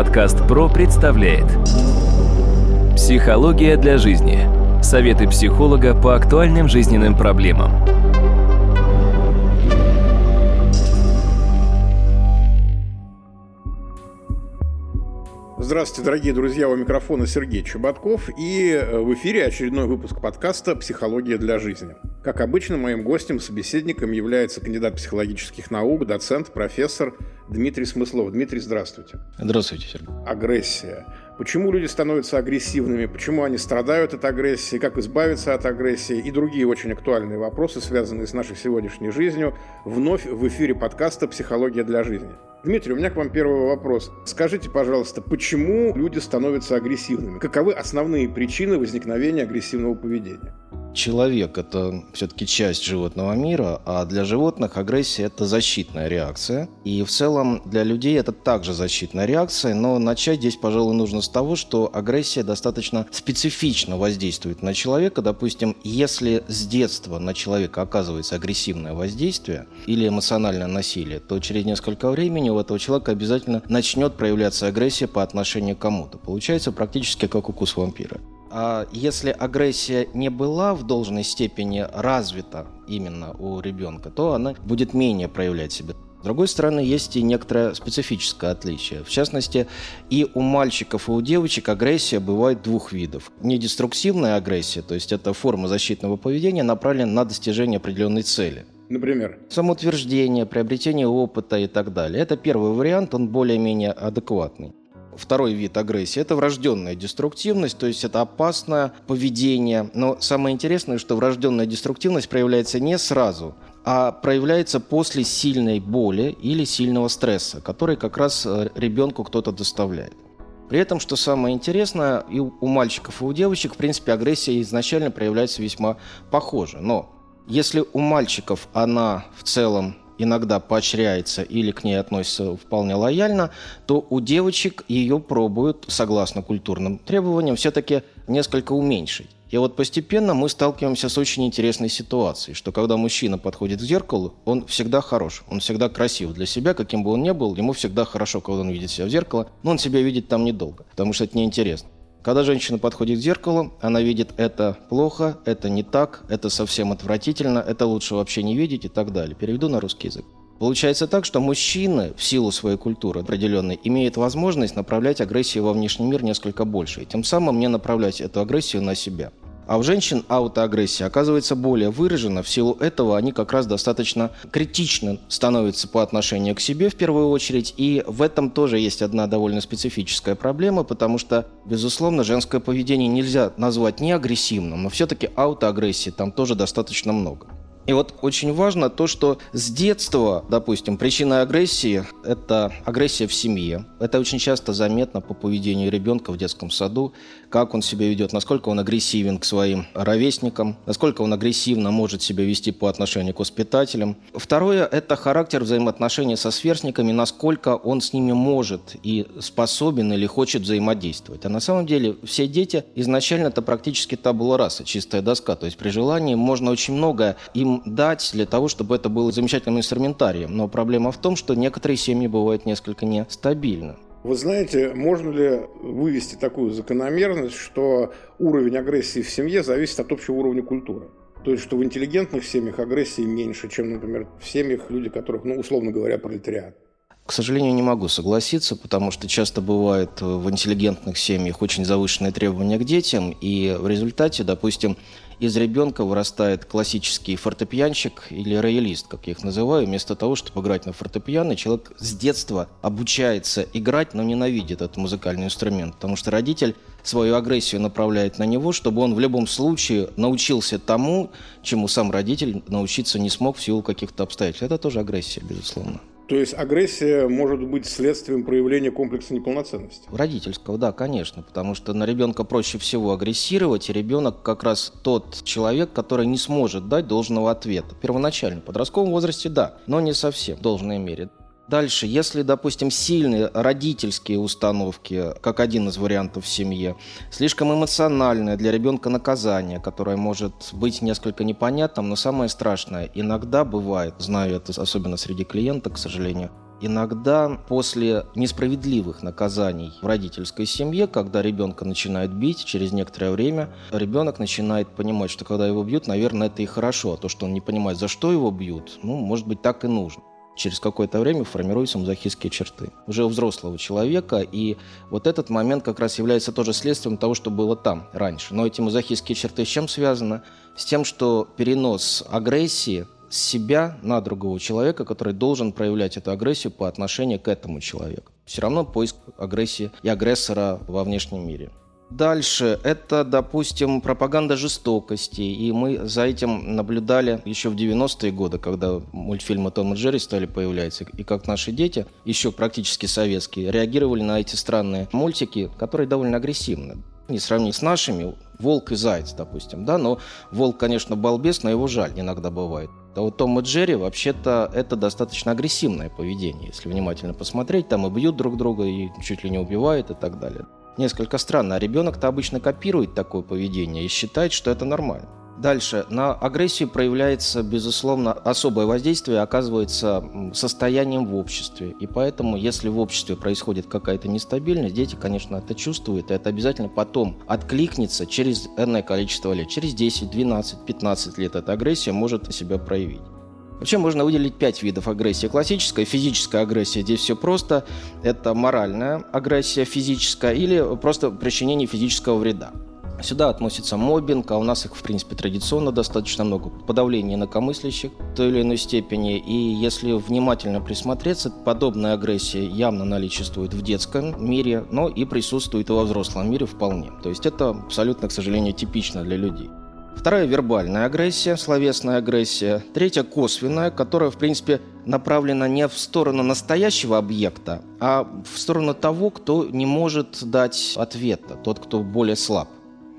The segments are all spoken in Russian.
Подкаст ПРО представляет Психология для жизни. Советы психолога по актуальным жизненным проблемам. Здравствуйте, дорогие друзья, у микрофона Сергей Чеботков и э, в эфире очередной выпуск подкаста «Психология для жизни». Как обычно, моим гостем, собеседником является кандидат психологических наук, доцент, профессор Дмитрий Смыслов. Дмитрий, здравствуйте. Здравствуйте, Сергей. Агрессия. Почему люди становятся агрессивными, почему они страдают от агрессии, как избавиться от агрессии и другие очень актуальные вопросы, связанные с нашей сегодняшней жизнью, вновь в эфире подкаста «Психология для жизни». Дмитрий, у меня к вам первый вопрос. Скажите, пожалуйста, почему люди становятся агрессивными? Каковы основные причины возникновения агрессивного поведения? Человек – это все-таки часть животного мира, а для животных агрессия – это защитная реакция. И в целом для людей это также защитная реакция, но начать здесь, пожалуй, нужно с того, что агрессия достаточно специфично воздействует на человека. Допустим, если с детства на человека оказывается агрессивное воздействие или эмоциональное насилие, то через несколько времени у этого человека обязательно начнет проявляться агрессия по отношению к кому-то. Получается практически как укус вампира. А если агрессия не была в должной степени развита именно у ребенка, то она будет менее проявлять себя. С другой стороны, есть и некоторое специфическое отличие. В частности, и у мальчиков, и у девочек агрессия бывает двух видов. Недеструктивная агрессия, то есть это форма защитного поведения, направлена на достижение определенной цели. Например? Самоутверждение, приобретение опыта и так далее. Это первый вариант, он более-менее адекватный. Второй вид агрессии – это врожденная деструктивность, то есть это опасное поведение. Но самое интересное, что врожденная деструктивность проявляется не сразу, а проявляется после сильной боли или сильного стресса, который как раз э, ребенку кто-то доставляет. При этом, что самое интересное, и у мальчиков, и у девочек, в принципе, агрессия изначально проявляется весьма похоже. Но если у мальчиков она в целом иногда поощряется или к ней относятся вполне лояльно, то у девочек ее пробуют, согласно культурным требованиям, все-таки несколько уменьшить. И вот постепенно мы сталкиваемся с очень интересной ситуацией, что когда мужчина подходит к зеркалу, он всегда хорош, он всегда красив для себя, каким бы он ни был, ему всегда хорошо, когда он видит себя в зеркало, но он себя видит там недолго, потому что это неинтересно. Когда женщина подходит к зеркалу, она видит это плохо, это не так, это совсем отвратительно, это лучше вообще не видеть и так далее. Переведу на русский язык. Получается так, что мужчины в силу своей культуры определенной имеют возможность направлять агрессию во внешний мир несколько больше, и тем самым не направлять эту агрессию на себя. А у женщин аутоагрессия оказывается более выражена. В силу этого они как раз достаточно критично становятся по отношению к себе в первую очередь. И в этом тоже есть одна довольно специфическая проблема, потому что, безусловно, женское поведение нельзя назвать не агрессивным, но все-таки аутоагрессии там тоже достаточно много. И вот очень важно то, что с детства, допустим, причина агрессии – это агрессия в семье. Это очень часто заметно по поведению ребенка в детском саду, как он себя ведет, насколько он агрессивен к своим ровесникам, насколько он агрессивно может себя вести по отношению к воспитателям. Второе – это характер взаимоотношений со сверстниками, насколько он с ними может и способен или хочет взаимодействовать. А на самом деле все дети изначально это практически табула раса, чистая доска. То есть при желании можно очень много им дать для того, чтобы это было замечательным инструментарием. Но проблема в том, что некоторые семьи бывают несколько нестабильны. Вы знаете, можно ли вывести такую закономерность, что уровень агрессии в семье зависит от общего уровня культуры? То есть, что в интеллигентных семьях агрессии меньше, чем, например, в семьях люди, которых, ну, условно говоря, пролетариат. К сожалению, не могу согласиться, потому что часто бывает в интеллигентных семьях очень завышенные требования к детям, и в результате, допустим, из ребенка вырастает классический фортепианщик или роялист, как я их называю, вместо того, чтобы играть на фортепиано, человек с детства обучается играть, но ненавидит этот музыкальный инструмент, потому что родитель свою агрессию направляет на него, чтобы он в любом случае научился тому, чему сам родитель научиться не смог в силу каких-то обстоятельств. Это тоже агрессия, безусловно. То есть агрессия может быть следствием проявления комплекса неполноценности? Родительского, да, конечно, потому что на ребенка проще всего агрессировать, и ребенок как раз тот человек, который не сможет дать должного ответа. Первоначально, в подростковом возрасте, да, но не совсем в должной мере. Дальше, если, допустим, сильные родительские установки, как один из вариантов в семье, слишком эмоциональное для ребенка наказание, которое может быть несколько непонятным, но самое страшное, иногда бывает, знаю это особенно среди клиенток, к сожалению, Иногда после несправедливых наказаний в родительской семье, когда ребенка начинают бить, через некоторое время ребенок начинает понимать, что когда его бьют, наверное, это и хорошо, а то, что он не понимает, за что его бьют, ну, может быть, так и нужно через какое-то время формируются мазохистские черты. Уже у взрослого человека, и вот этот момент как раз является тоже следствием того, что было там раньше. Но эти мазохистские черты с чем связаны? С тем, что перенос агрессии с себя на другого человека, который должен проявлять эту агрессию по отношению к этому человеку. Все равно поиск агрессии и агрессора во внешнем мире. Дальше это, допустим, пропаганда жестокости. И мы за этим наблюдали еще в 90-е годы, когда мультфильмы Том и Джерри стали появляться. И как наши дети, еще практически советские, реагировали на эти странные мультики, которые довольно агрессивны. Не сравнить с нашими, волк и заяц, допустим, да, но волк, конечно, балбес, но его жаль иногда бывает. А вот Том и Джерри, вообще-то, это достаточно агрессивное поведение. Если внимательно посмотреть, там и бьют друг друга, и чуть ли не убивают и так далее несколько странно. А ребенок-то обычно копирует такое поведение и считает, что это нормально. Дальше. На агрессию проявляется, безусловно, особое воздействие оказывается состоянием в обществе. И поэтому, если в обществе происходит какая-то нестабильность, дети, конечно, это чувствуют, и это обязательно потом откликнется через энное количество лет. Через 10, 12, 15 лет эта агрессия может себя проявить. Вообще можно выделить пять видов агрессии. Классическая физическая агрессия. Здесь все просто. Это моральная агрессия физическая или просто причинение физического вреда. Сюда относится мобинг, а у нас их, в принципе, традиционно достаточно много. Подавление инакомыслящих в той или иной степени. И если внимательно присмотреться, подобная агрессия явно наличествует в детском мире, но и присутствует и во взрослом мире вполне. То есть это абсолютно, к сожалению, типично для людей. Вторая – вербальная агрессия, словесная агрессия. Третья – косвенная, которая, в принципе, направлена не в сторону настоящего объекта, а в сторону того, кто не может дать ответа, тот, кто более слаб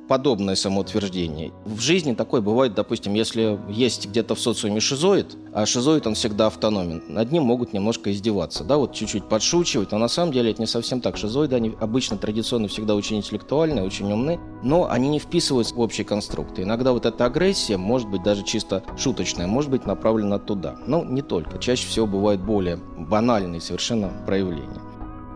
подобное самоутверждение. В жизни такое бывает, допустим, если есть где-то в социуме шизоид, а шизоид он всегда автономен, над ним могут немножко издеваться, да, вот чуть-чуть подшучивать, но на самом деле это не совсем так. Шизоиды, они обычно традиционно всегда очень интеллектуальные, очень умны, но они не вписываются в общие конструкты. Иногда вот эта агрессия, может быть даже чисто шуточная, может быть направлена туда. Но не только. Чаще всего бывают более банальные совершенно проявления.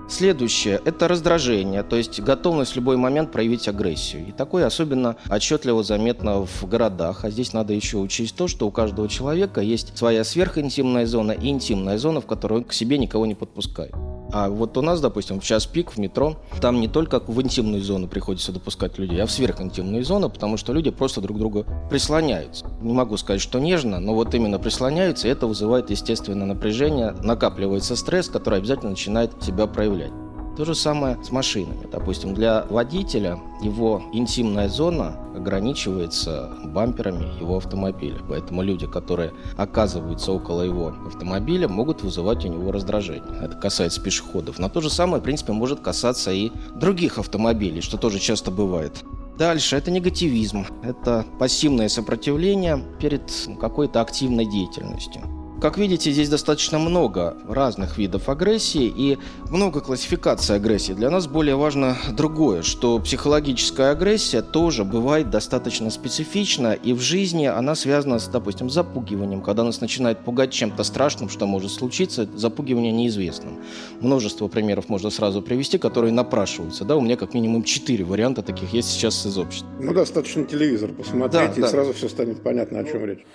Следующее – это раздражение, то есть готовность в любой момент проявить агрессию. И такое особенно отчетливо заметно в городах. А здесь надо еще учесть то, что у каждого человека есть своя сверхинтимная зона и интимная зона, в которой он к себе никого не подпускает. А вот у нас, допустим, в час пик в метро, там не только в интимную зону приходится допускать людей, а в сверхинтимную зону, потому что люди просто друг к другу прислоняются. Не могу сказать, что нежно, но вот именно прислоняются, и это вызывает естественное напряжение, накапливается стресс, который обязательно начинает себя проявлять. То же самое с машинами. Допустим, для водителя его интимная зона ограничивается бамперами его автомобиля. Поэтому люди, которые оказываются около его автомобиля, могут вызывать у него раздражение. Это касается пешеходов. Но то же самое, в принципе, может касаться и других автомобилей, что тоже часто бывает. Дальше это негативизм, это пассивное сопротивление перед какой-то активной деятельностью. Как видите, здесь достаточно много разных видов агрессии и много классификаций агрессии. Для нас более важно другое, что психологическая агрессия тоже бывает достаточно специфична, и в жизни она связана с, допустим, запугиванием. Когда нас начинает пугать чем-то страшным, что может случиться, запугивание неизвестным. Множество примеров можно сразу привести, которые напрашиваются. Да, у меня как минимум четыре варианта таких есть сейчас из общества. Ну, достаточно телевизор посмотреть, да, и да. сразу все станет понятно, о чем речь.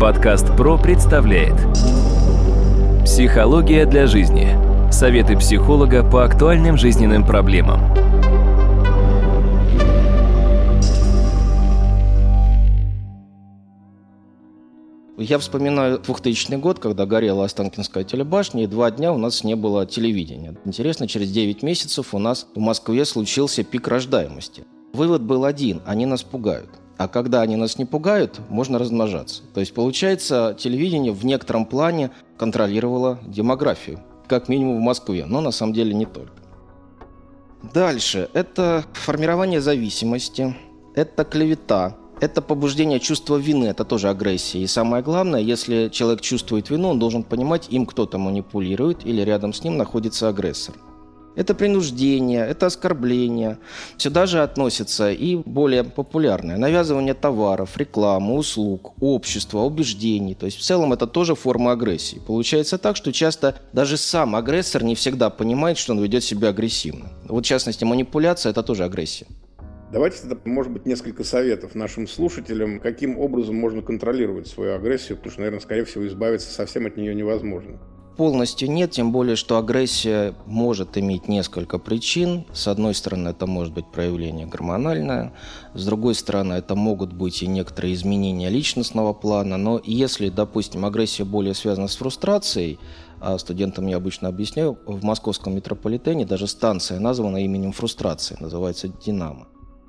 Подкаст ПРО представляет Психология для жизни. Советы психолога по актуальным жизненным проблемам. Я вспоминаю 2000 год, когда горела Останкинская телебашня, и два дня у нас не было телевидения. Интересно, через 9 месяцев у нас в Москве случился пик рождаемости. Вывод был один – они нас пугают. А когда они нас не пугают, можно размножаться. То есть, получается, телевидение в некотором плане контролировало демографию. Как минимум в Москве, но на самом деле не только. Дальше. Это формирование зависимости, это клевета, это побуждение чувства вины, это тоже агрессия. И самое главное, если человек чувствует вину, он должен понимать, им кто-то манипулирует или рядом с ним находится агрессор. Это принуждение, это оскорбление. Сюда же относится и более популярное навязывание товаров, рекламы, услуг, общества, убеждений. То есть в целом это тоже форма агрессии. Получается так, что часто даже сам агрессор не всегда понимает, что он ведет себя агрессивно. Вот в частности манипуляция – это тоже агрессия. Давайте тогда, может быть, несколько советов нашим слушателям, каким образом можно контролировать свою агрессию, потому что, наверное, скорее всего, избавиться совсем от нее невозможно полностью нет, тем более, что агрессия может иметь несколько причин. С одной стороны, это может быть проявление гормональное, с другой стороны, это могут быть и некоторые изменения личностного плана. Но если, допустим, агрессия более связана с фрустрацией, а студентам я обычно объясняю, в московском метрополитене даже станция названа именем фрустрации, называется «Динамо».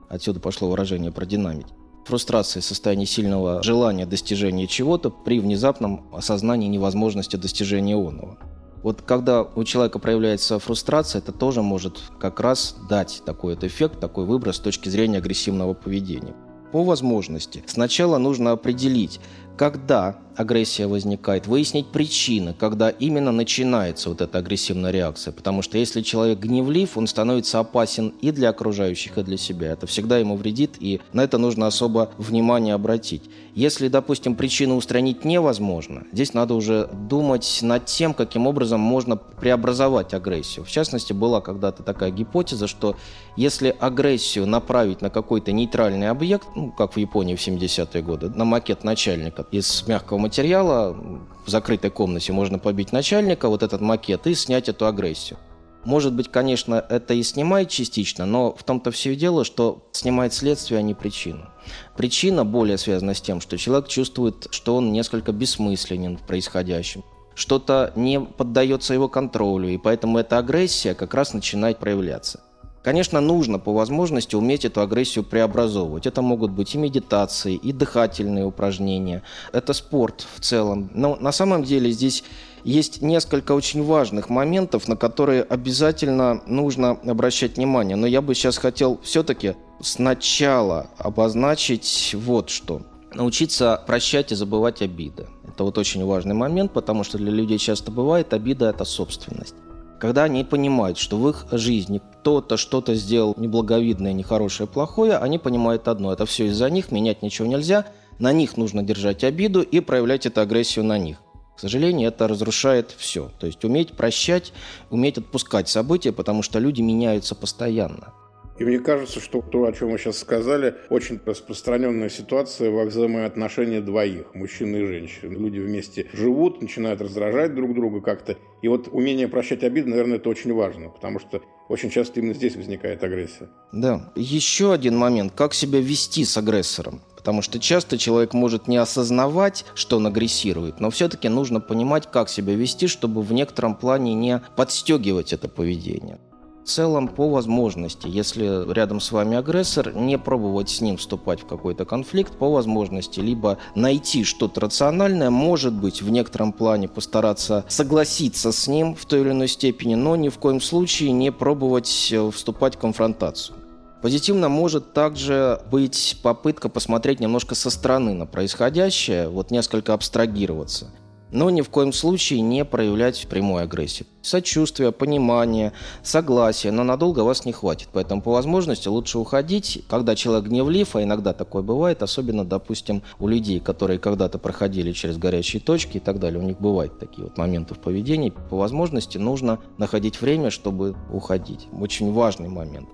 Отсюда пошло выражение про динамить фрустрация, состояние сильного желания достижения чего-то при внезапном осознании невозможности достижения онного. Вот когда у человека проявляется фрустрация, это тоже может как раз дать такой вот эффект, такой выброс с точки зрения агрессивного поведения. По возможности сначала нужно определить, когда агрессия возникает, выяснить причины, когда именно начинается вот эта агрессивная реакция. Потому что если человек гневлив, он становится опасен и для окружающих, и для себя. Это всегда ему вредит, и на это нужно особо внимание обратить. Если, допустим, причину устранить невозможно, здесь надо уже думать над тем, каким образом можно преобразовать агрессию. В частности, была когда-то такая гипотеза, что если агрессию направить на какой-то нейтральный объект, ну, как в Японии в 70-е годы, на макет начальника из мягкого материала в закрытой комнате можно побить начальника, вот этот макет, и снять эту агрессию. Может быть, конечно, это и снимает частично, но в том-то все и дело, что снимает следствие, а не причину. Причина более связана с тем, что человек чувствует, что он несколько бессмысленен в происходящем, что-то не поддается его контролю, и поэтому эта агрессия как раз начинает проявляться. Конечно, нужно по возможности уметь эту агрессию преобразовывать. Это могут быть и медитации, и дыхательные упражнения. Это спорт в целом. Но на самом деле здесь есть несколько очень важных моментов, на которые обязательно нужно обращать внимание. Но я бы сейчас хотел все-таки сначала обозначить вот что. Научиться прощать и забывать обиды. Это вот очень важный момент, потому что для людей часто бывает обида – это собственность. Когда они понимают, что в их жизни кто-то что-то сделал неблаговидное, нехорошее, плохое, они понимают одно – это все из-за них, менять ничего нельзя, на них нужно держать обиду и проявлять эту агрессию на них. К сожалению, это разрушает все. То есть уметь прощать, уметь отпускать события, потому что люди меняются постоянно. И мне кажется, что то, о чем вы сейчас сказали, очень распространенная ситуация во взаимоотношении двоих, мужчины и женщины. Люди вместе живут, начинают раздражать друг друга как-то. И вот умение прощать обиды, наверное, это очень важно, потому что очень часто именно здесь возникает агрессия. Да. Еще один момент. Как себя вести с агрессором? Потому что часто человек может не осознавать, что он агрессирует, но все-таки нужно понимать, как себя вести, чтобы в некотором плане не подстегивать это поведение целом по возможности, если рядом с вами агрессор, не пробовать с ним вступать в какой-то конфликт, по возможности либо найти что-то рациональное, может быть, в некотором плане постараться согласиться с ним в той или иной степени, но ни в коем случае не пробовать э, вступать в конфронтацию. Позитивно может также быть попытка посмотреть немножко со стороны на происходящее, вот несколько абстрагироваться – но ни в коем случае не проявлять прямой агрессии. Сочувствие, понимание, согласие, но надолго вас не хватит. Поэтому по возможности лучше уходить, когда человек гневлив, а иногда такое бывает, особенно, допустим, у людей, которые когда-то проходили через горячие точки и так далее. У них бывают такие вот моменты в поведении. По возможности нужно находить время, чтобы уходить. Очень важный момент.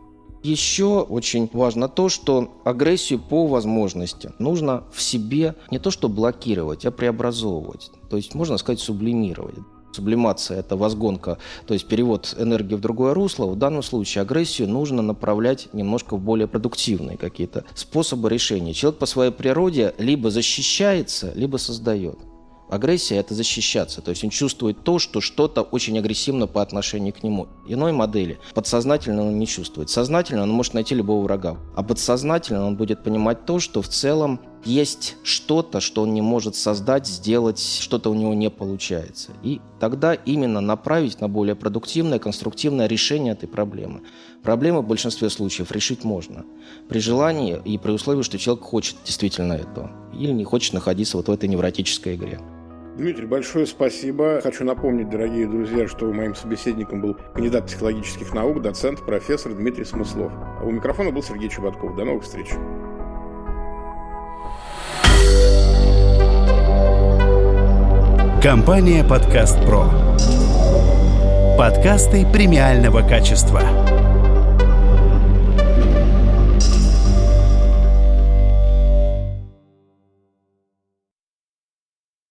Еще очень важно то, что агрессию по возможности нужно в себе не то что блокировать, а преобразовывать. То есть, можно сказать, сублимировать. Сублимация – это возгонка, то есть перевод энергии в другое русло. В данном случае агрессию нужно направлять немножко в более продуктивные какие-то способы решения. Человек по своей природе либо защищается, либо создает. Агрессия – это защищаться, то есть он чувствует то, что что-то очень агрессивно по отношению к нему. Иной модели подсознательно он не чувствует. Сознательно он может найти любого врага, а подсознательно он будет понимать то, что в целом есть что-то, что он не может создать, сделать, что-то у него не получается. И тогда именно направить на более продуктивное, конструктивное решение этой проблемы. Проблемы в большинстве случаев решить можно. При желании и при условии, что человек хочет действительно этого. Или не хочет находиться вот в этой невротической игре. Дмитрий, большое спасибо. Хочу напомнить, дорогие друзья, что моим собеседником был кандидат психологических наук, доцент, профессор Дмитрий Смыслов. А у микрофона был Сергей Чеботков. До новых встреч. Компания «Подкаст Про». Подкасты премиального качества.